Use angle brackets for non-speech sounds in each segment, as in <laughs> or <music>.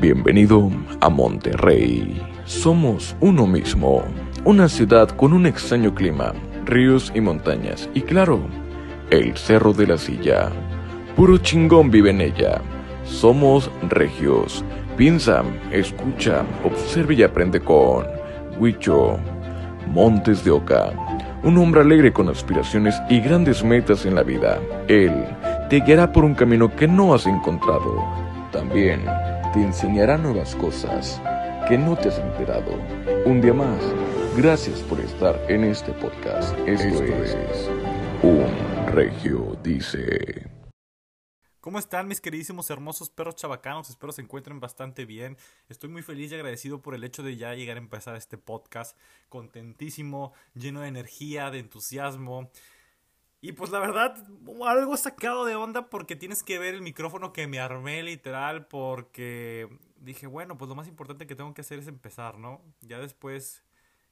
Bienvenido a Monterrey. Somos uno mismo, una ciudad con un extraño clima, ríos y montañas, y claro, el Cerro de la Silla. Puro chingón vive en ella. Somos regios. Piensa, escucha, observa y aprende con Huicho. Montes de Oca. Un hombre alegre con aspiraciones y grandes metas en la vida. Él te guiará por un camino que no has encontrado. También te enseñará nuevas cosas que no te has enterado. Un día más, gracias por estar en este podcast. Esto, es Un Regio Dice. ¿Cómo están mis queridísimos hermosos perros chabacanos? Espero se encuentren bastante bien. Estoy muy feliz y agradecido por el hecho de ya llegar a empezar este podcast. Contentísimo, lleno de energía, de entusiasmo. Y pues la verdad, algo sacado de onda porque tienes que ver el micrófono que me armé literal porque dije, bueno, pues lo más importante que tengo que hacer es empezar, ¿no? Ya después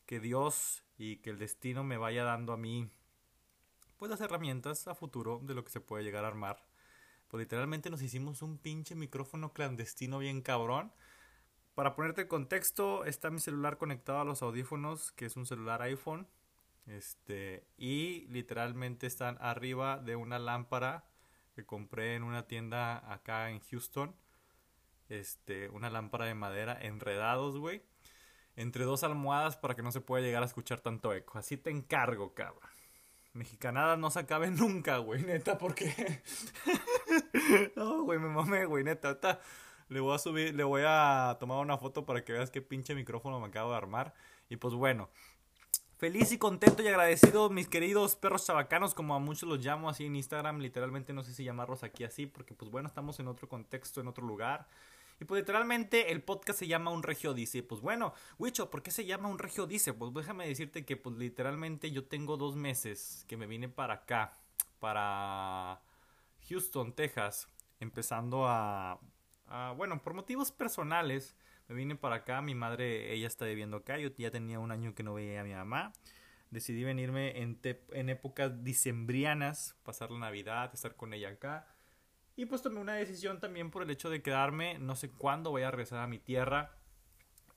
que Dios y que el destino me vaya dando a mí pues las herramientas a futuro de lo que se puede llegar a armar pues literalmente nos hicimos un pinche micrófono clandestino bien cabrón. Para ponerte en contexto, está mi celular conectado a los audífonos, que es un celular iPhone. Este, y literalmente están arriba de una lámpara que compré en una tienda acá en Houston. Este, una lámpara de madera enredados, güey. Entre dos almohadas para que no se pueda llegar a escuchar tanto eco. Así te encargo, cabrón mexicanada no se acabe nunca, güey, neta, porque... <laughs> no, güey, me mamé, güey, neta, ahorita le voy a subir, le voy a tomar una foto para que veas qué pinche micrófono me acabo de armar. Y pues bueno, feliz y contento y agradecido, mis queridos perros chabacanos, como a muchos los llamo así en Instagram, literalmente no sé si llamarlos aquí así, porque pues bueno, estamos en otro contexto, en otro lugar. Y pues literalmente el podcast se llama Un Regio Dice. Pues bueno, Wicho, ¿por qué se llama Un Regio Dice? Pues déjame decirte que pues literalmente yo tengo dos meses que me vine para acá, para Houston, Texas, empezando a, bueno, por motivos personales, me vine para acá, mi madre, ella está viviendo acá, yo ya tenía un año que no veía a mi mamá. Decidí venirme en, en épocas dicembrianas, pasar la Navidad, estar con ella acá. Y pues tomé una decisión también por el hecho de quedarme, no sé cuándo voy a regresar a mi tierra.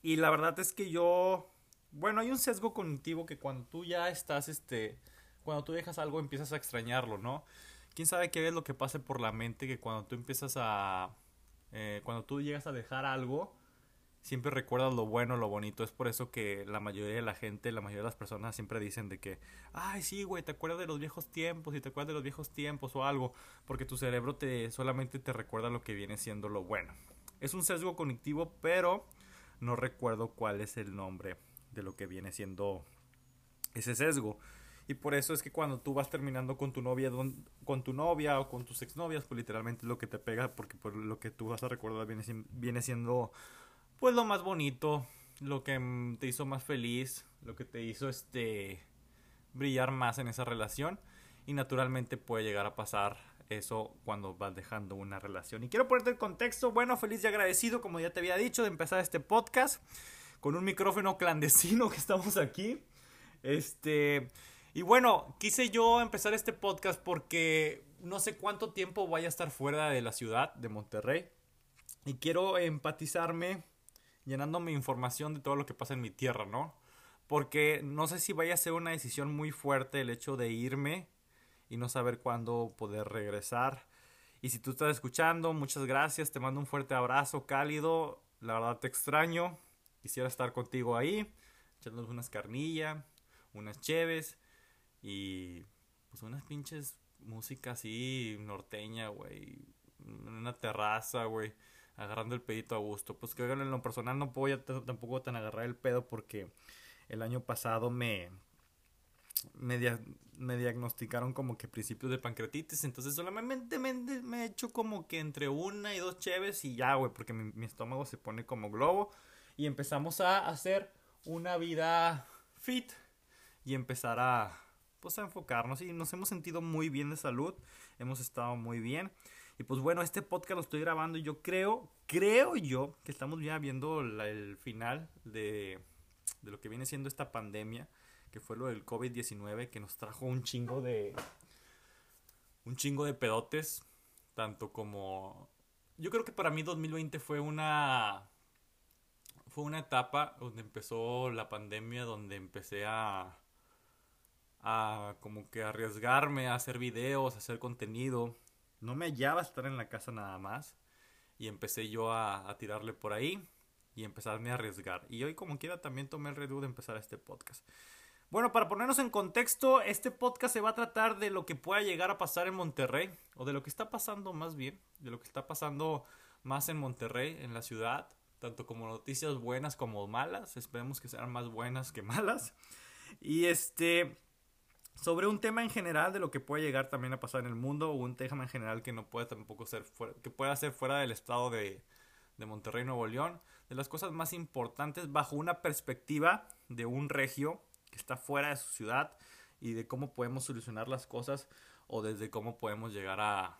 Y la verdad es que yo, bueno, hay un sesgo cognitivo que cuando tú ya estás, este, cuando tú dejas algo empiezas a extrañarlo, ¿no? ¿Quién sabe qué es lo que pase por la mente que cuando tú empiezas a, eh, cuando tú llegas a dejar algo, siempre recuerdas lo bueno, lo bonito. Es por eso que la mayoría de la gente, la mayoría de las personas siempre dicen de que, ay, sí, güey, te acuerdas de los viejos tiempos y te acuerdas de los viejos tiempos o algo, porque tu cerebro te solamente te recuerda lo que viene siendo lo bueno. Es un sesgo cognitivo, pero no recuerdo cuál es el nombre de lo que viene siendo ese sesgo. Y por eso es que cuando tú vas terminando con tu novia, con tu novia o con tus exnovias, pues literalmente lo que te pega, porque por lo que tú vas a recordar viene, viene siendo pues lo más bonito, lo que mm, te hizo más feliz, lo que te hizo este brillar más en esa relación y naturalmente puede llegar a pasar eso cuando vas dejando una relación. Y quiero ponerte el contexto, bueno, feliz y agradecido, como ya te había dicho, de empezar este podcast con un micrófono clandestino que estamos aquí. Este, y bueno, quise yo empezar este podcast porque no sé cuánto tiempo vaya a estar fuera de la ciudad de Monterrey y quiero empatizarme llenándome información de todo lo que pasa en mi tierra, ¿no? Porque no sé si vaya a ser una decisión muy fuerte el hecho de irme y no saber cuándo poder regresar. Y si tú estás escuchando, muchas gracias, te mando un fuerte abrazo cálido, la verdad te extraño, quisiera estar contigo ahí, echándonos unas carnillas, unas cheves y pues unas pinches músicas así norteña, güey, en una terraza, güey agarrando el pedito a gusto. Pues que en lo personal no puedo tampoco tan agarrar el pedo porque el año pasado me, me, diagnosticaron como que principios de pancreatitis. Entonces solamente me, me, he hecho como que entre una y dos cheves y ya, güey, porque mi, mi, estómago se pone como globo. Y empezamos a hacer una vida fit y empezar a, pues, a enfocarnos. Y nos hemos sentido muy bien de salud. Hemos estado muy bien. Y pues bueno, este podcast lo estoy grabando y yo creo, creo yo que estamos ya viendo el final de, de lo que viene siendo esta pandemia, que fue lo del COVID-19, que nos trajo un chingo de... un chingo de pedotes, tanto como yo creo que para mí 2020 fue una fue una etapa donde empezó la pandemia, donde empecé a a como que arriesgarme a hacer videos, a hacer contenido. No me hallaba estar en la casa nada más y empecé yo a, a tirarle por ahí y empezarme a arriesgar. Y hoy como quiera también tomé el riesgo de empezar este podcast. Bueno, para ponernos en contexto, este podcast se va a tratar de lo que pueda llegar a pasar en Monterrey, o de lo que está pasando más bien, de lo que está pasando más en Monterrey, en la ciudad, tanto como noticias buenas como malas, esperemos que sean más buenas que malas. Y este, sobre un tema en general de lo que puede llegar también a pasar en el mundo, o un tema en general que no puede tampoco ser fuera, que pueda ser fuera del estado de, de Monterrey, Nuevo León, de las cosas más importantes bajo una perspectiva de un regio que está fuera de su ciudad y de cómo podemos solucionar las cosas o desde cómo podemos llegar a,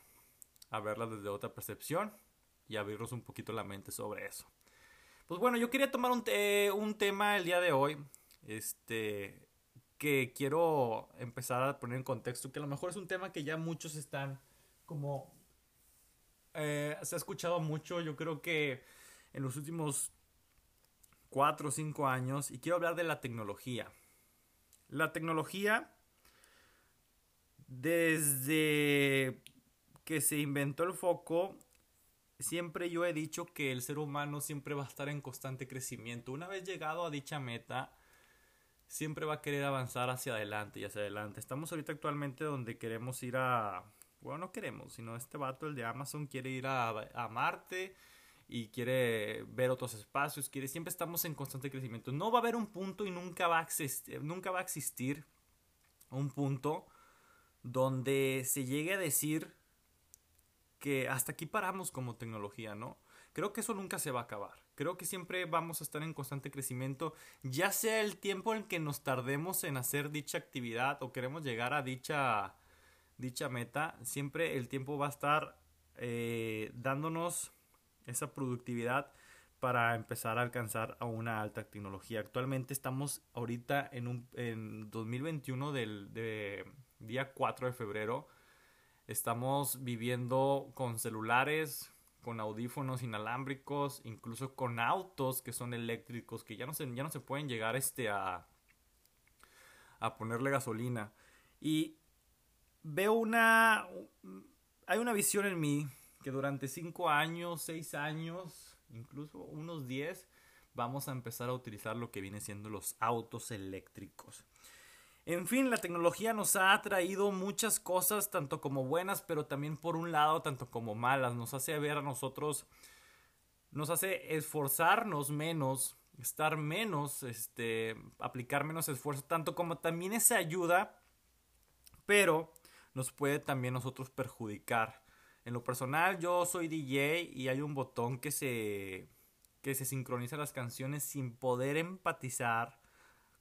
a verlas desde otra percepción y abrirnos un poquito la mente sobre eso. Pues bueno, yo quería tomar un, un tema el día de hoy, este, que quiero empezar a poner en contexto, que a lo mejor es un tema que ya muchos están como... Eh, se ha escuchado mucho, yo creo que en los últimos cuatro o cinco años, y quiero hablar de la tecnología. La tecnología, desde que se inventó el foco, siempre yo he dicho que el ser humano siempre va a estar en constante crecimiento. Una vez llegado a dicha meta, siempre va a querer avanzar hacia adelante y hacia adelante. Estamos ahorita actualmente donde queremos ir a... Bueno, no queremos, sino este vato, el de Amazon, quiere ir a, a Marte y quiere ver otros espacios, quiere, siempre estamos en constante crecimiento. No va a haber un punto y nunca va a existir, nunca va a existir un punto donde se llegue a decir que hasta aquí paramos como tecnología, ¿no? Creo que eso nunca se va a acabar. Creo que siempre vamos a estar en constante crecimiento, ya sea el tiempo en que nos tardemos en hacer dicha actividad o queremos llegar a dicha, dicha meta, siempre el tiempo va a estar eh, dándonos esa productividad para empezar a alcanzar a una alta tecnología. Actualmente estamos ahorita en, un, en 2021 del de día 4 de febrero. Estamos viviendo con celulares, con audífonos inalámbricos, incluso con autos que son eléctricos, que ya no se, ya no se pueden llegar este a, a ponerle gasolina. Y veo una... Hay una visión en mí que durante 5 años, 6 años, incluso unos 10, vamos a empezar a utilizar lo que viene siendo los autos eléctricos. En fin, la tecnología nos ha traído muchas cosas, tanto como buenas, pero también por un lado, tanto como malas. Nos hace ver a nosotros, nos hace esforzarnos menos, estar menos, este, aplicar menos esfuerzo, tanto como también esa ayuda, pero nos puede también nosotros perjudicar. En lo personal, yo soy DJ y hay un botón que se que se sincroniza las canciones sin poder empatizar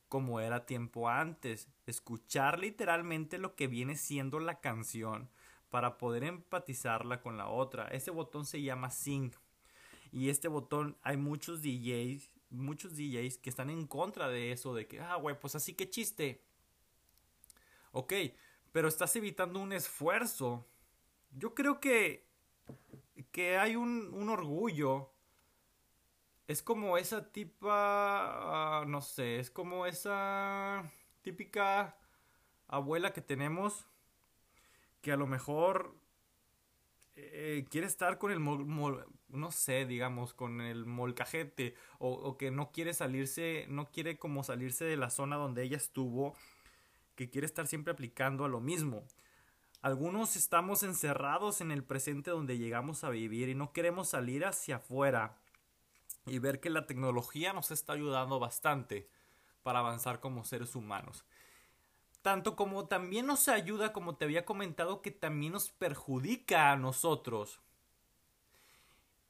como era tiempo antes. Escuchar literalmente lo que viene siendo la canción para poder empatizarla con la otra. Ese botón se llama Sync. Y este botón hay muchos DJs, muchos DJs que están en contra de eso, de que, ah, güey, pues así que chiste. Ok, pero estás evitando un esfuerzo yo creo que, que hay un, un orgullo. Es como esa tipa, uh, no sé, es como esa típica abuela que tenemos que a lo mejor eh, quiere estar con el, no sé, digamos, con el molcajete o, o, que no quiere salirse, no quiere como salirse de la zona donde ella estuvo, que quiere estar siempre aplicando a lo mismo. Algunos estamos encerrados en el presente donde llegamos a vivir y no queremos salir hacia afuera y ver que la tecnología nos está ayudando bastante para avanzar como seres humanos. Tanto como también nos ayuda, como te había comentado, que también nos perjudica a nosotros.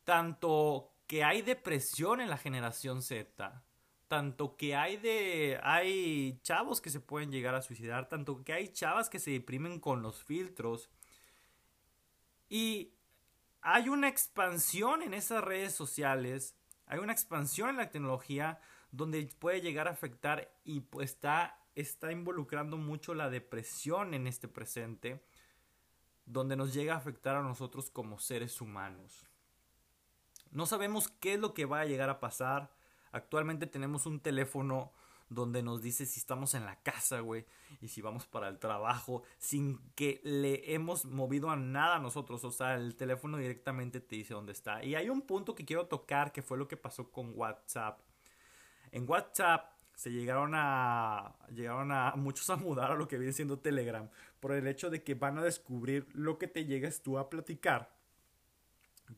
Tanto que hay depresión en la generación Z tanto que hay de hay chavos que se pueden llegar a suicidar, tanto que hay chavas que se deprimen con los filtros y hay una expansión en esas redes sociales, hay una expansión en la tecnología donde puede llegar a afectar y pues está está involucrando mucho la depresión en este presente donde nos llega a afectar a nosotros como seres humanos. No sabemos qué es lo que va a llegar a pasar. Actualmente tenemos un teléfono donde nos dice si estamos en la casa, güey, y si vamos para el trabajo, sin que le hemos movido a nada nosotros, o sea, el teléfono directamente te dice dónde está. Y hay un punto que quiero tocar, que fue lo que pasó con WhatsApp. En WhatsApp se llegaron a llegaron a <laughs> muchos a mudar a lo que viene siendo Telegram por el hecho de que van a descubrir lo que te llegues tú a platicar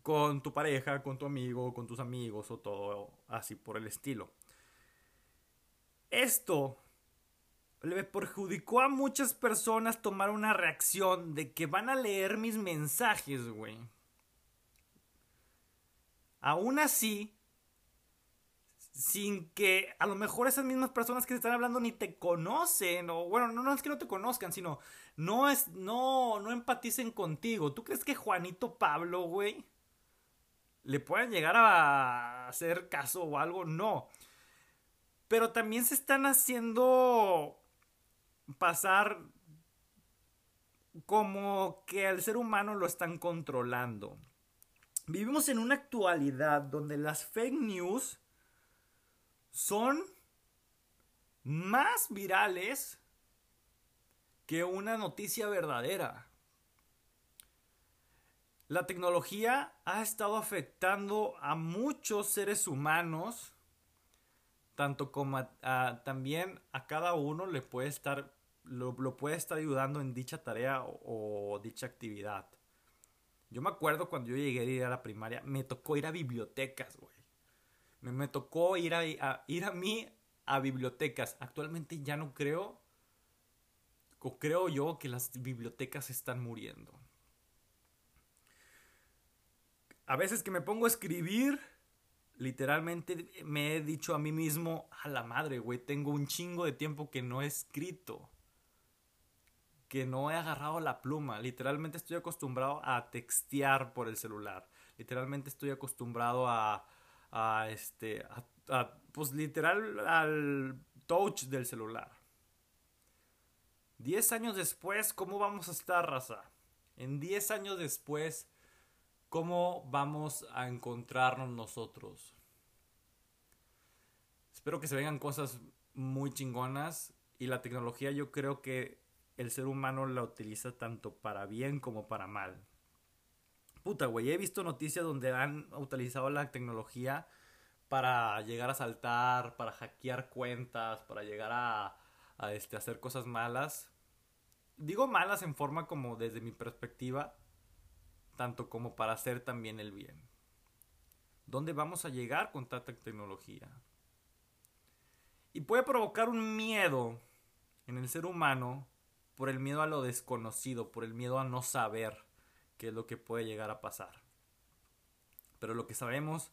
con tu pareja, con tu amigo, con tus amigos o todo así por el estilo. Esto le perjudicó a muchas personas tomar una reacción de que van a leer mis mensajes, güey. Aún así, sin que a lo mejor esas mismas personas que te están hablando ni te conocen o bueno, no, es que no te conozcan, sino no es no no empaticen contigo. ¿Tú crees que Juanito Pablo, güey, le pueden llegar a hacer caso o algo? No. Pero también se están haciendo pasar como que al ser humano lo están controlando. Vivimos en una actualidad donde las fake news son más virales que una noticia verdadera. La tecnología ha estado afectando a muchos seres humanos, tanto como también a cada uno le puede estar, lo, puede estar ayudando en dicha tarea o, dicha actividad. Yo me acuerdo cuando yo llegué a ir a la primaria, me tocó ir a bibliotecas, güey. Me, tocó ir a, ir a mí a bibliotecas. Actualmente ya no creo, o creo yo que las bibliotecas están muriendo. A veces que me pongo a escribir, literalmente me he dicho a mí mismo, a la madre, güey, tengo un chingo de tiempo que no he escrito. Que no he agarrado la pluma. Literalmente estoy acostumbrado a textear por el celular. Literalmente estoy acostumbrado a, a este, pues literal al touch del celular. Diez años después, ¿cómo vamos a estar, raza? En diez años después, ¿cómo vamos a encontrarnos nosotros? Espero que se vengan cosas muy chingonas y la tecnología yo creo que el ser humano la utiliza tanto para bien como para mal. Puta, güey, he visto noticias donde han utilizado la tecnología para llegar a saltar, para hackear cuentas, para llegar a, a este, hacer cosas malas. Digo malas en forma como desde mi perspectiva, tanto como para hacer también el bien. ¿Dónde vamos a llegar con tanta tecnología? Y puede provocar un miedo en el ser humano por el miedo a lo desconocido, por el miedo a no saber qué es lo que puede llegar a pasar. Pero lo que sabemos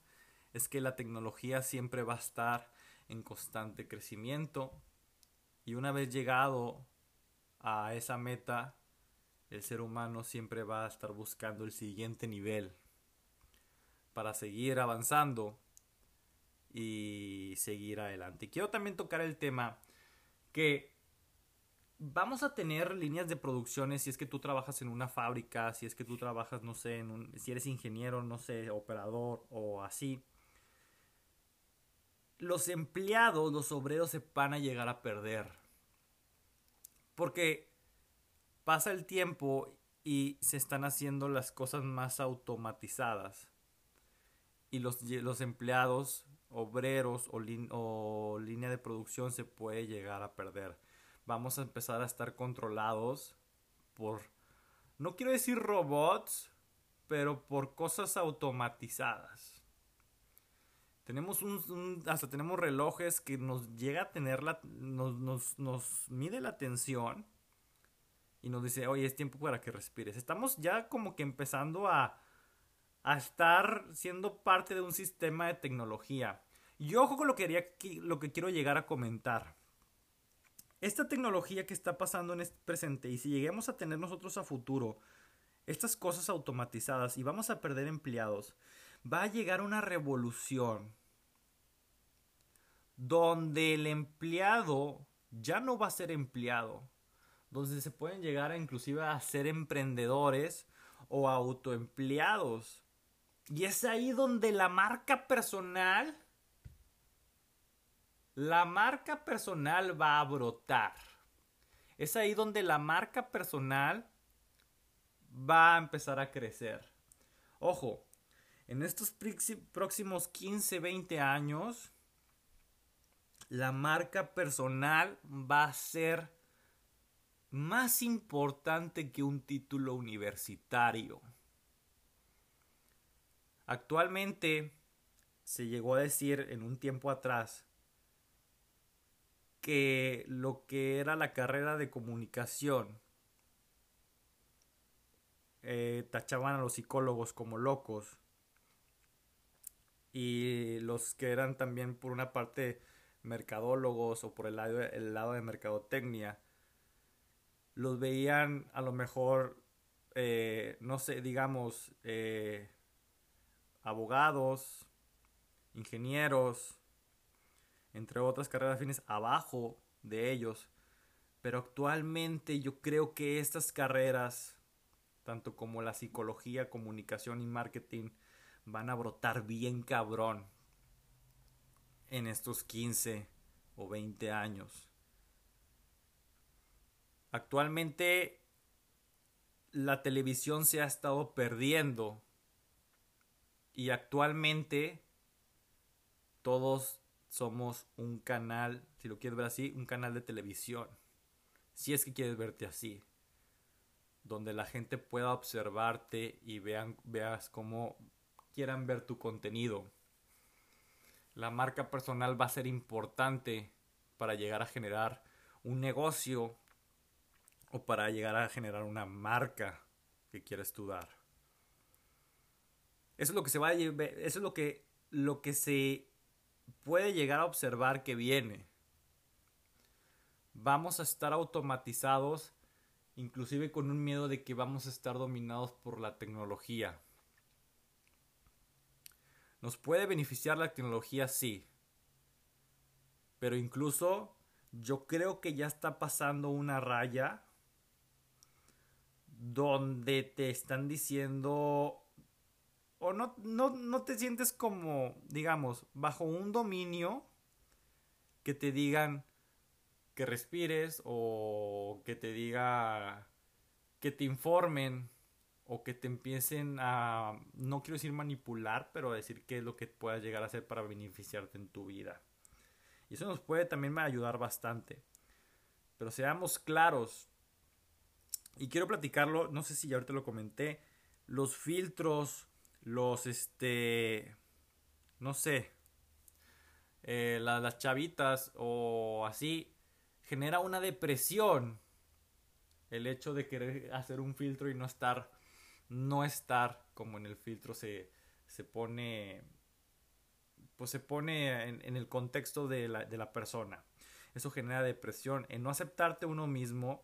es que la tecnología siempre va a estar en constante crecimiento y una vez llegado a esa meta, el ser humano siempre va a estar buscando el siguiente nivel para seguir avanzando y seguir adelante. Quiero también tocar el tema que vamos a tener líneas de producciones si es que tú trabajas en una fábrica, si es que tú trabajas, no sé, en un, si eres ingeniero, no sé, operador o así. Los empleados, los obreros se van a llegar a perder. Porque pasa el tiempo y se están haciendo las cosas más automatizadas. Y los, los empleados, obreros o, línea de producción se puede llegar a perder vamos a empezar a estar controlados por, no quiero decir robots, pero por cosas automatizadas. Tenemos un, hasta tenemos relojes que nos llega a tener la, nos, nos mide la tensión y nos dice, oye, es tiempo para que respires. Estamos ya como que empezando a, a estar siendo parte de un sistema de tecnología. Y ojo con lo que, lo que quiero llegar a comentar esta tecnología que está pasando en este presente y si lleguemos a tener nosotros a futuro estas cosas automatizadas y vamos a perder empleados, va a llegar una revolución donde el empleado ya no va a ser empleado, donde se pueden llegar a inclusive a ser emprendedores o autoempleados Y es ahí donde la marca personal, la marca personal va a brotar. Es ahí donde la marca personal va a empezar a crecer. Ojo, en estos próximos 15, 20 años, la marca personal va a ser más importante que un título universitario. Actualmente se llegó a decir en un tiempo atrás que lo que era la carrera de comunicación eh, tachaban a los psicólogos como locos y los que eran también por una parte mercadólogos o por el lado, el lado de mercadotecnia los veían a lo mejor eh, no sé digamos eh, abogados ingenieros entre otras carreras fines abajo de ellos pero actualmente yo creo que estas carreras tanto como la psicología, comunicación y marketing, van a brotar bien cabrón en estos 15 o 20 años. Actualmente la televisión se ha estado perdiendo y actualmente todos somos un canal, si lo quieres ver así, un canal de televisión. Si es que quieres verte así donde la gente pueda observarte y vean, veas cómo quieran ver tu contenido. La marca personal va a ser importante para llegar a generar un negocio o para llegar a generar una marca que quieres tú dar. Eso es lo que se va a eso es lo que lo que se puede llegar a observar que viene. Vamos a estar automatizados inclusive con un miedo de que vamos a estar dominados por la tecnología. ¿Nos puede beneficiar la tecnología? Sí. Pero incluso yo creo que ya está pasando una raya donde te están diciendo o no, no, no te sientes como, digamos, bajo un dominio que te digan, que respires o que te diga que te informen o que te empiecen a no quiero decir manipular pero decir qué es lo que puedas llegar a hacer para beneficiarte en tu vida. Y eso nos puede también ayudar bastante. Pero seamos claros y quiero platicarlo no sé si ya ahorita lo comenté los filtros los este no sé eh, las chavitas o así genera una depresión el hecho de querer hacer un filtro y no estar, no estar como en el filtro se, se pone, pues se pone en, el contexto de la, de la persona. Eso genera depresión. En no aceptarte uno mismo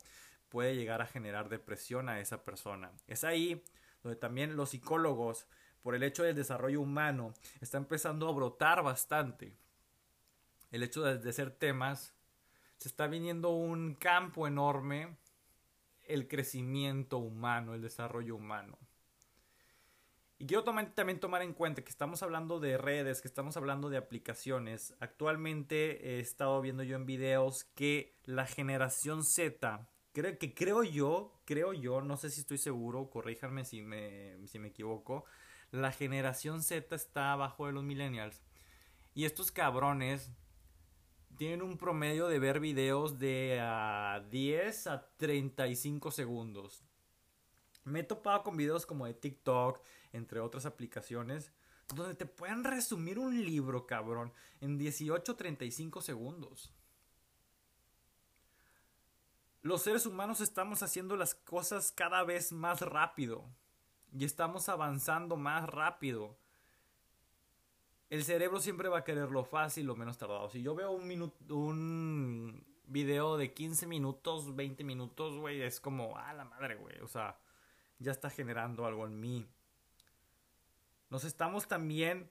puede llegar a generar depresión a esa persona. Es ahí donde también los psicólogos, por el hecho del desarrollo humano, está empezando a brotar bastante. El hecho de, de ser temas se está viniendo un campo enorme, el crecimiento humano, el desarrollo humano. Y quiero también tomar en cuenta que estamos hablando de redes, que estamos hablando de aplicaciones. Actualmente he estado viendo yo en videos que la generación Z, creo que creo yo, creo yo, no sé si estoy seguro, corríjanme si me, si me equivoco, la generación Z está abajo de los millennials. Y estos cabrones tienen un promedio de ver videos de 10 a 35 segundos. Me he topado con videos como de TikTok, entre otras aplicaciones, donde te pueden resumir un libro, cabrón, en 18 35 segundos. Los seres humanos estamos haciendo las cosas cada vez más rápido y estamos avanzando más rápido el cerebro siempre va a querer lo fácil, lo menos tardado. Si yo veo un minuto, un video de 15 minutos, 20 minutos, güey, es como, ah, la madre, güey. O sea, ya está generando algo en mí. Nos estamos también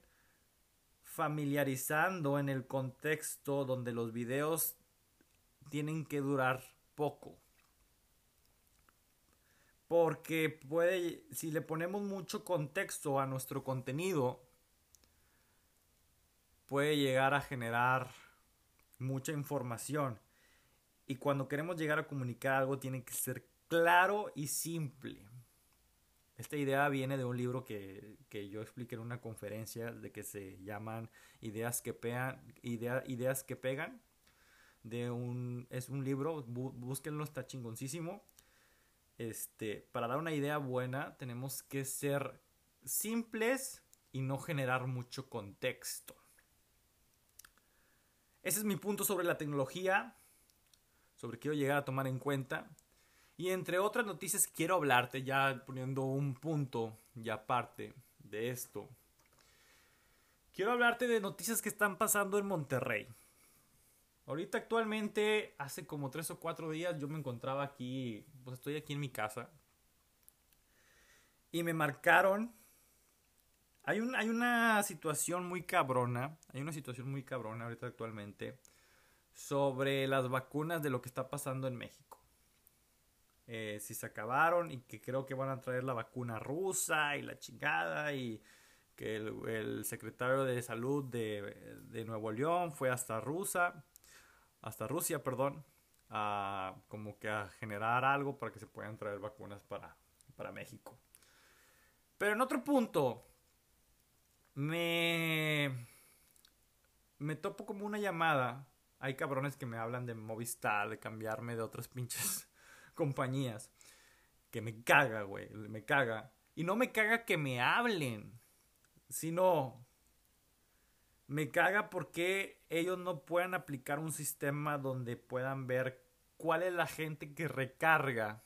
familiarizando en el contexto donde los videos tienen que durar poco. Porque puede, si le ponemos mucho contexto a nuestro contenido, puede llegar a generar mucha información. Y cuando queremos llegar a comunicar algo tiene que ser claro y simple. Esta idea viene de un libro que, yo expliqué en una conferencia de que se llaman Ideas que, pegan, ideas que pegan. De un, es un libro, búsquenlo, está chingoncísimo. Este, para dar una idea buena tenemos que ser simples y no generar mucho contexto. Ese es mi punto sobre la tecnología, sobre quiero llegar a tomar en cuenta. Y entre otras noticias quiero hablarte, ya poniendo un punto y aparte de esto. Quiero hablarte de noticias que están pasando en Monterrey. Ahorita actualmente, hace como tres o cuatro días yo me encontraba aquí, pues estoy aquí en mi casa. Y me marcaron. Hay, un, hay una situación muy cabrona, hay una situación muy cabrona ahorita actualmente sobre las vacunas de lo que está pasando en México. Eh, si se acabaron y que creo que van a traer la vacuna rusa y la chingada y que el, secretario de salud de, Nuevo León fue hasta Rusia, hasta Rusia, perdón, a como que a generar algo para que se puedan traer vacunas para, para México. Pero en otro punto, me, me topo como una llamada. Hay cabrones que me hablan de Movistar, de cambiarme de otras <laughs> pinches compañías. Que me caga, güey. Me caga. Y no me caga que me hablen. Sino. Me caga porque ellos no puedan aplicar un sistema donde puedan ver cuál es la gente que recarga.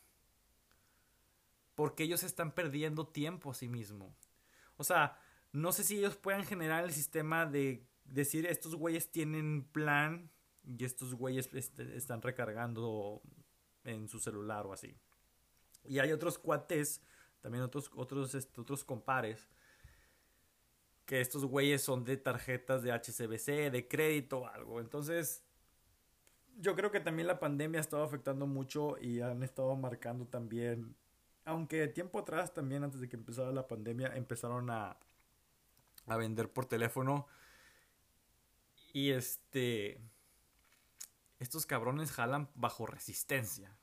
Porque ellos están perdiendo tiempo a sí mismo. O sea, no sé si ellos puedan generar el sistema de decir estos güeyes tienen plan y estos güeyes este, están recargando en su celular o así. Y hay otros cuates, también otros, otros, este, otros compares, que estos güeyes son de tarjetas de HCBC, de crédito o algo. Entonces, yo creo que también la pandemia ha estado afectando mucho y han estado marcando también, aunque tiempo atrás también, antes de que empezara la pandemia, empezaron a, a vender por teléfono. Y este estos cabrones jalan bajo resistencia.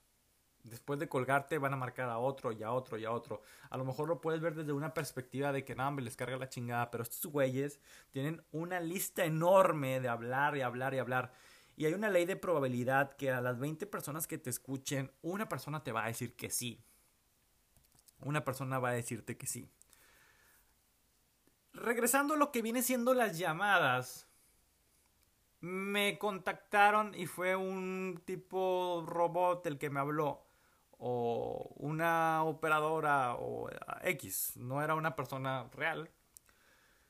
Después de colgarte van a marcar a otro y a otro y a otro. A lo mejor lo puedes ver desde una perspectiva de que nada, me les carga la chingada, pero estos güeyes tienen una lista enorme de hablar y hablar y hablar. Y hay una ley de probabilidad que a las 20 personas que te escuchen, una persona te va a decir que sí. Una persona va a decirte que sí. Regresando a lo que viene siendo las llamadas, me contactaron y fue un tipo robot el que me habló o una operadora o X, no era una persona real,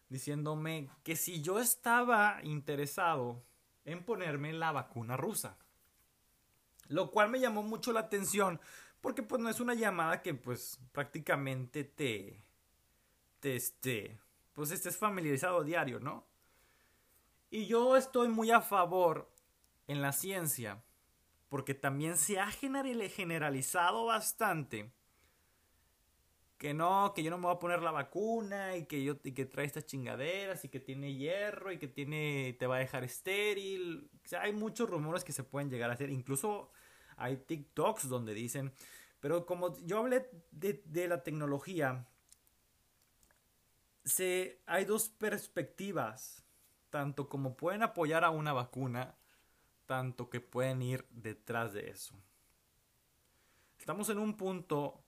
diciéndome que si yo estaba interesado en ponerme la vacuna rusa. Lo cual me llamó mucho la atención porque pues no es una llamada que pues prácticamente te, te este, pues estés familiarizado a diario, ¿no? Y yo estoy muy a favor en la ciencia, porque también se ha generalizado bastante que no, que yo no me voy a poner la vacuna y que yo y que trae estas chingaderas y que tiene hierro y que tiene te va a dejar estéril. O sea, hay muchos rumores que se pueden llegar a hacer, incluso hay TikToks donde dicen, pero como yo hablé de, de la tecnología, se, hay dos perspectivas tanto como pueden apoyar a una vacuna, tanto que pueden ir detrás de eso. Estamos en un punto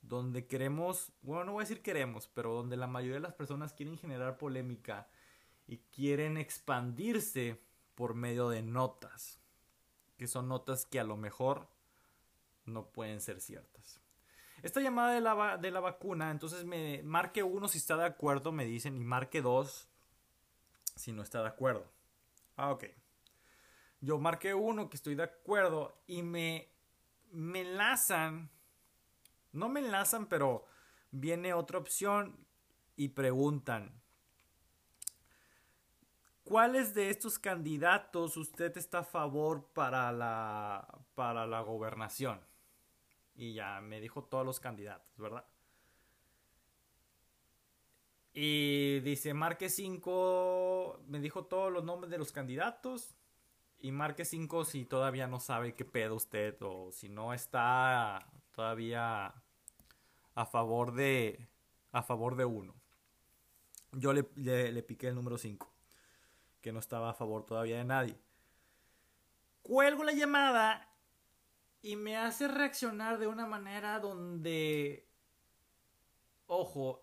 donde queremos, bueno, no voy a decir queremos, pero donde la mayoría de las personas quieren generar polémica y quieren expandirse por medio de notas, que son notas que a lo mejor no pueden ser ciertas. Esta llamada de la, de la vacuna, entonces me marque uno si está de acuerdo, me dicen, y marque dos si no está de acuerdo. Ah, ok. Yo marqué uno que estoy de acuerdo y me, me enlazan. No me enlazan, pero viene otra opción y preguntan. ¿Cuáles de estos candidatos usted está a favor para la, para la gobernación? Y ya me dijo todos los candidatos, ¿verdad? Y dice, marque 5, me dijo todos los nombres de los candidatos. Y marque 5 si todavía no sabe qué pedo usted o si no está todavía a favor de a favor de uno. Yo le, le, piqué el número 5, que no estaba a favor todavía de nadie. Cuelgo la llamada y me hace reaccionar de una manera donde ojo,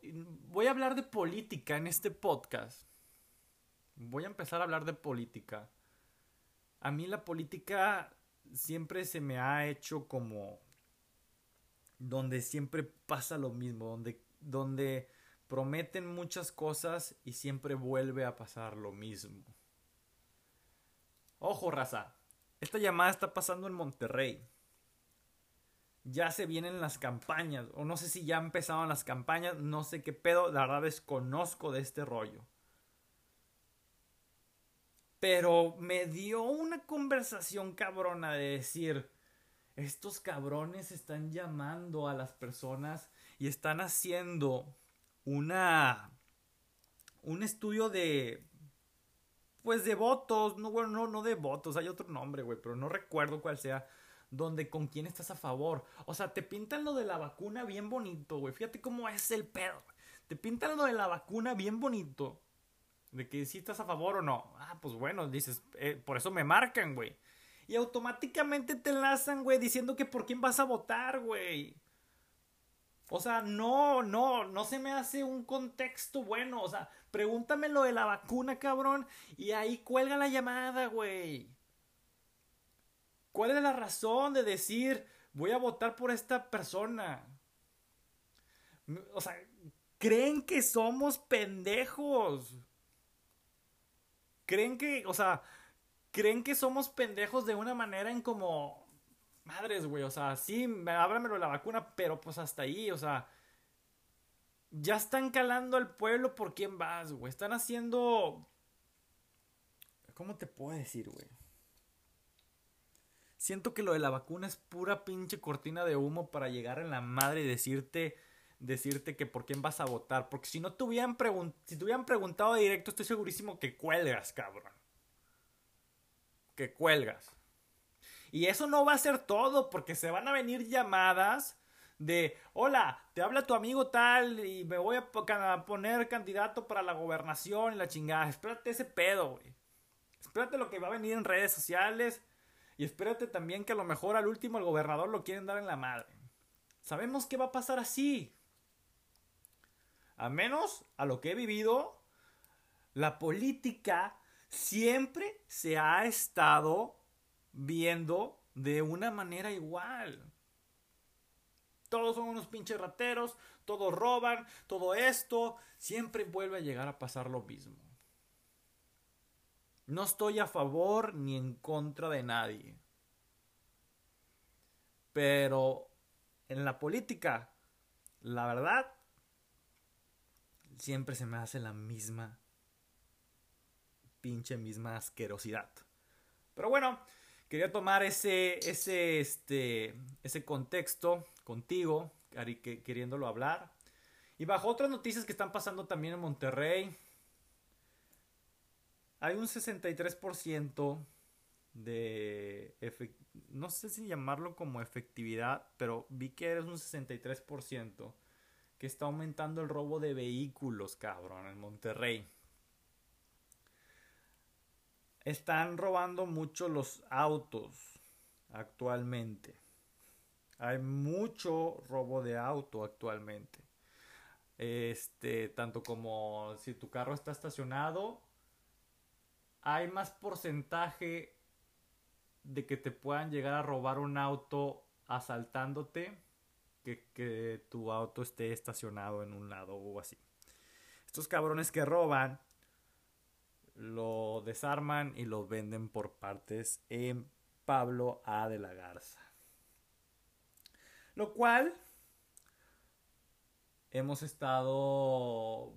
voy a hablar de política en este podcast. Voy a empezar a hablar de política. A mí la política siempre se me ha hecho como donde siempre pasa lo mismo, donde, donde prometen muchas cosas y siempre vuelve a pasar lo mismo. Ojo, raza, esta llamada está pasando en Monterrey ya se vienen las campañas, o no sé si ya empezaron las campañas, no sé qué pedo, la verdad desconozco de este rollo. Pero me dio una conversación cabrona de decir, estos cabrones están llamando a las personas y están haciendo una un estudio de pues de votos, no bueno, no no de votos, hay otro nombre, güey, pero no recuerdo cuál sea donde con quién estás a favor. O sea, te pintan lo de la vacuna bien bonito, güey. Fíjate cómo es el pedo. Te pintan lo de la vacuna bien bonito. De que si estás a favor o no. Ah, pues bueno, dices, eh, por eso me marcan, güey. Y automáticamente te enlazan, güey, diciendo que por quién vas a votar, güey. O sea, no, no, no se me hace un contexto bueno. O sea, pregúntame lo de la vacuna, cabrón. Y ahí cuelga la llamada, güey. ¿Cuál es la razón de decir voy a votar por esta persona? O sea, creen que somos pendejos. Creen que, o sea, creen que somos pendejos de una manera en como madres, güey, o sea, sí, ábramelo la vacuna, pero pues hasta ahí, o sea, ya están calando al pueblo por quién vas, güey. Están haciendo ¿Cómo te puedo decir, güey? Siento que lo de la vacuna es pura pinche cortina de humo para llegar en la madre y decirte, decirte que por quién vas a votar. Porque si no te hubieran, si te hubieran preguntado directo, estoy segurísimo que cuelgas, cabrón. Que cuelgas. Y eso no va a ser todo, porque se van a venir llamadas de, hola, te habla tu amigo tal y me voy a poner candidato para la gobernación y la chingada. Espérate ese pedo, güey. Espérate lo que va a venir en redes sociales y espérate también que a lo mejor al último el gobernador lo quieren dar en la madre. Sabemos que va a pasar así. A menos a lo que he vivido, la política siempre se ha estado viendo de una manera igual. Todos son unos pinches rateros, todos roban, todo esto, siempre vuelve a llegar a pasar lo mismo. No estoy a favor ni en contra de nadie. Pero en la política, la verdad, siempre se me hace la misma pinche misma asquerosidad. Pero bueno, quería tomar ese ese este ese contexto contigo, queriéndolo hablar. Y bajo otras noticias que están pasando también en Monterrey, hay un 63% de no sé si llamarlo como efectividad, pero vi que eres un 63% que está aumentando el robo de vehículos, cabrón, en Monterrey. Están robando mucho los autos actualmente. Hay mucho robo de auto actualmente. Este, tanto como si tu carro está estacionado hay más porcentaje de que te puedan llegar a robar un auto asaltándote que, que tu auto esté estacionado en un lado o así. Estos cabrones que roban lo desarman y lo venden por partes en Pablo A. de la Garza. Lo cual hemos estado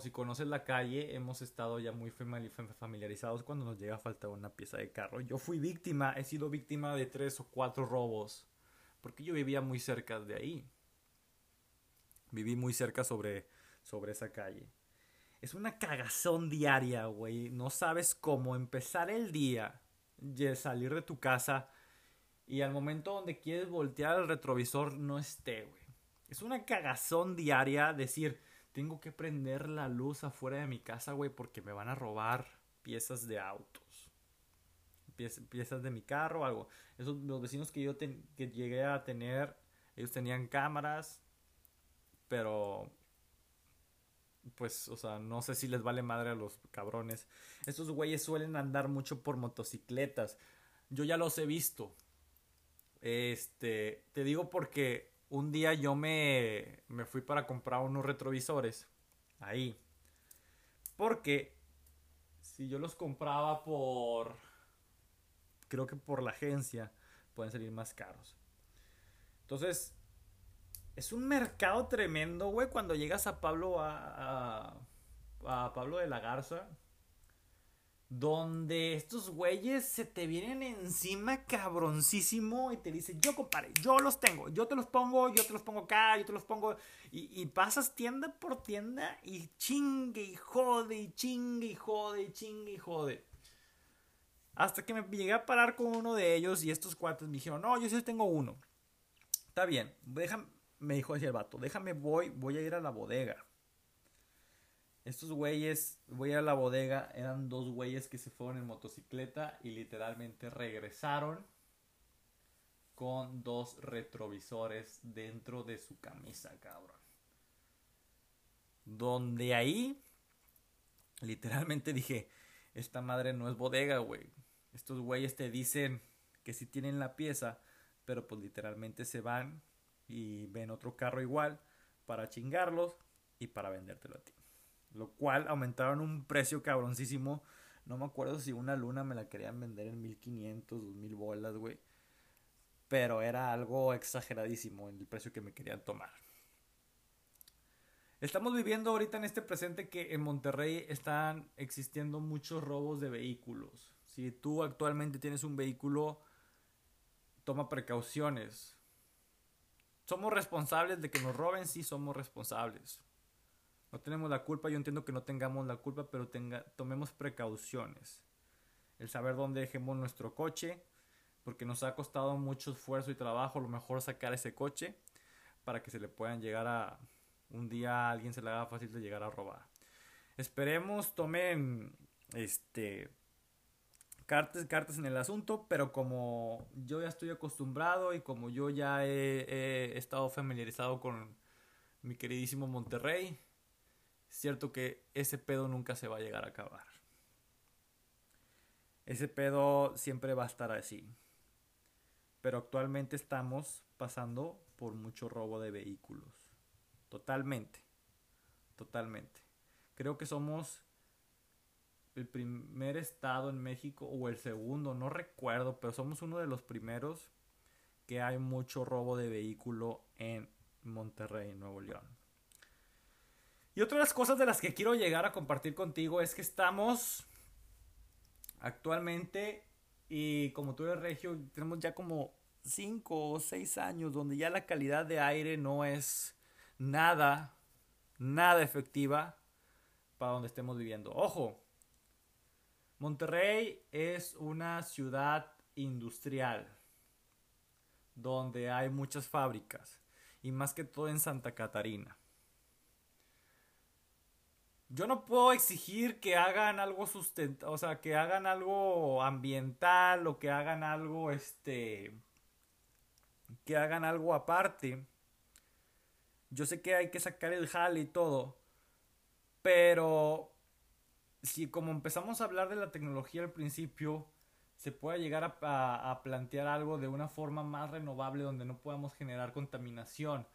si conoces la calle, hemos estado ya muy familiarizados cuando nos llega a faltar una pieza de carro. Yo fui víctima, he sido víctima de tres o cuatro robos Porque yo vivía muy cerca de ahí. Viví muy cerca sobre, sobre esa calle. Es una cagazón diaria, güey. No sabes cómo empezar el día, salir de tu casa y al momento donde quieres voltear el retrovisor no esté, güey. Es una cagazón diaria decir, tengo que prender la luz afuera de mi casa, güey, porque me van a robar piezas de piezas de mi carro o algo. Esos, los vecinos que yo que llegué a tener, ellos tenían cámaras, pero pues, o sea, no sé si les vale madre a los cabrones. Estos güeyes suelen andar mucho por motocicletas. Yo ya los he visto. Este, te digo porque un día yo me, me fui para comprar unos retrovisores. Ahí. Porque si yo los compraba por... Creo que por la agencia pueden salir más caros. Entonces, es un mercado tremendo, güey, cuando llegas a Pablo a, a Pablo de la Garza donde estos güeyes se te vienen encima cabroncísimo y te dicen, yo compadre, yo los tengo, yo te los pongo, yo te los pongo acá, yo te los pongo, y, pasas tienda por tienda y chingue y jode y chingue y jode y chingue y jode. Hasta que me llegué a parar con uno de ellos y estos cuates me dijeron, no, yo sí tengo uno. Está bien, déjame, me dijo así el vato, déjame voy, voy a ir a la bodega. Estos güeyes, voy a la bodega, eran dos güeyes que se fueron en motocicleta y literalmente regresaron con dos retrovisores dentro de su camisa, cabrón. Donde ahí, literalmente dije, esta madre no es bodega, güey. Estos güeyes te dicen que si tienen la pieza, pero pues literalmente se van y ven otro carro igual para chingarlos y para vendértelo a ti. Lo cual aumentaron un precio cabroncísimo. No me acuerdo si una luna me la querían vender en 1500, 2000 bolas, güey. Pero era algo exageradísimo el precio que me querían tomar. Estamos viviendo ahorita en este presente que en Monterrey están existiendo muchos robos de vehículos. Si tú actualmente tienes un vehículo, toma precauciones. ¿Somos responsables de que nos roben? Sí, somos responsables. No tenemos la culpa, yo entiendo que no tengamos la culpa, pero tenga, tomemos precauciones. El saber dónde dejemos nuestro coche, porque nos ha costado mucho esfuerzo y trabajo, lo mejor sacar ese coche para que se le puedan llegar a un día a alguien se le haga fácil de llegar a robar. Esperemos tomen este cartas, cartas en el asunto, pero como yo ya estoy acostumbrado y como yo ya he estado familiarizado con mi queridísimo Monterrey, cierto que ese pedo nunca se va a llegar a acabar. Ese pedo siempre va a estar así. Pero actualmente estamos pasando por mucho robo de vehículos. Totalmente. Totalmente. Creo que somos el primer estado en México o el segundo, no recuerdo, pero somos uno de los primeros que hay mucho robo de vehículo en Monterrey, Nuevo León. Y otra de las cosas de las que quiero llegar a compartir contigo es que estamos actualmente, y como tú eres regio, tenemos ya como 5 o 6 años donde ya la calidad de aire no es nada, nada efectiva para donde estemos viviendo. Ojo, Monterrey es una ciudad industrial donde hay muchas fábricas y más que todo en Santa Catarina yo no puedo exigir que hagan algo sustentable, o sea, que hagan algo ambiental o que hagan algo, este, que hagan algo aparte. Yo sé que hay que sacar el jale y todo, pero si como empezamos a hablar de la tecnología al principio, se puede llegar a, a plantear algo de una forma más renovable donde no podamos generar contaminación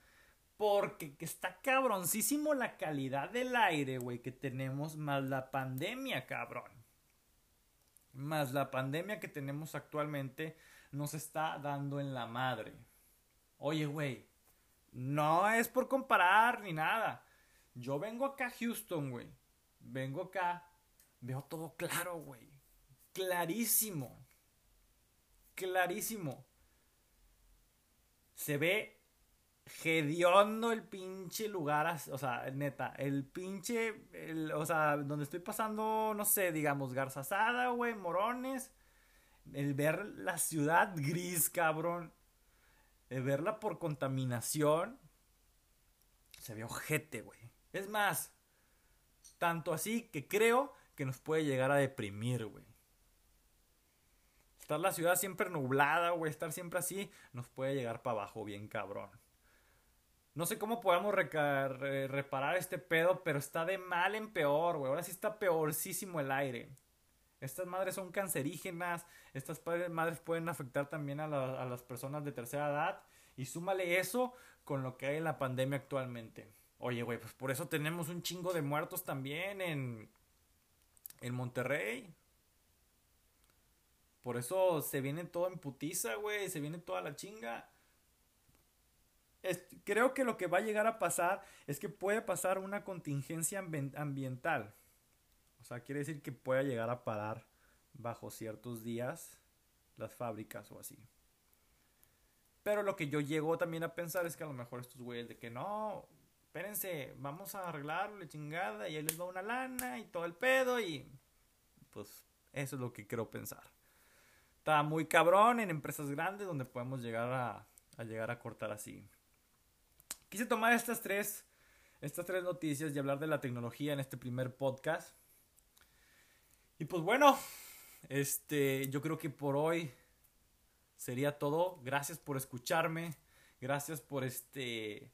porque está cabroncísimo la calidad del aire, güey, que tenemos, más la pandemia, cabrón. Más la pandemia que tenemos actualmente nos está dando en la madre. Oye, güey, no es por comparar ni nada. Yo vengo acá a Houston, güey. Vengo acá, veo todo claro, güey. Clarísimo. Clarísimo Se ve gediondo el pinche lugar, o sea, neta, el pinche, o sea, donde estoy pasando, no sé, digamos, Garzazada, güey, Morones, el ver la ciudad gris, cabrón, el verla por contaminación, se ve ojete, güey. Es más, tanto así que creo que nos puede llegar a deprimir, güey. Estar la ciudad siempre nublada, güey, estar siempre así, nos puede llegar para abajo bien cabrón. No sé cómo podemos reparar este pedo, pero está de mal en peor, güey. Ahora sí está peorcísimo el aire. Estas madres son cancerígenas. Estas madres pueden afectar también a, a las personas de tercera edad. Y súmale eso con lo que hay en la pandemia actualmente. Oye, güey, pues por eso tenemos un chingo de muertos también en, en Monterrey. Por eso se viene todo en putiza, güey. Se viene toda la chinga creo que lo que va a llegar a pasar es que puede pasar una contingencia ambiental. Sea, quiere decir que pueda llegar a parar bajo ciertos días las fábricas o así. Pero lo que yo llego también a pensar es que a lo mejor estos güeyes de que no, espérense, vamos a arreglarlo, chingada, y ahí les va una lana y todo el pedo y pues eso es lo que quiero pensar. Está muy cabrón en empresas grandes donde podemos llegar a, a llegar a cortar así. Quise tomar estas tres, estas tres noticias y hablar de la tecnología en este primer podcast. Y pues bueno, este, yo creo que por hoy sería todo. Gracias por escucharme. Gracias por este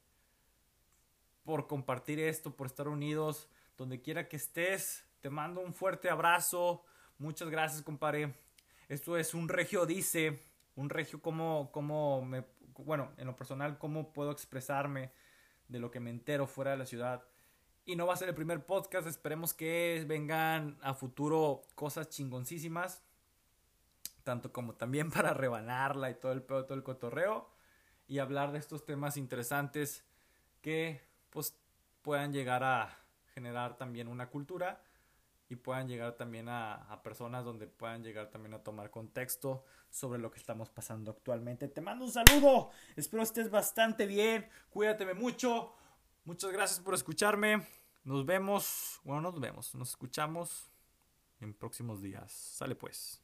por compartir esto, por estar unidos donde quiera que estés. Te mando un fuerte abrazo. Muchas gracias, compadre. Esto es un regio dice, un regio como como me bueno, en lo personal, cómo puedo expresarme de lo que me entero fuera de la ciudad. Y no va a ser el primer podcast, esperemos que vengan a futuro cosas chingoncísimas, tanto como también <laughs> para rebanarla y todo el pedo, todo el cotorreo, y hablar de estos temas interesantes que pues puedan llegar a generar también una cultura y puedan llegar también a, personas donde puedan llegar también a tomar contexto sobre lo que estamos pasando actualmente. Te mando un saludo, espero estés bastante bien, cuídate mucho, muchas gracias por escucharme, nos vemos, bueno, nos vemos, nos escuchamos en próximos días. Sale pues.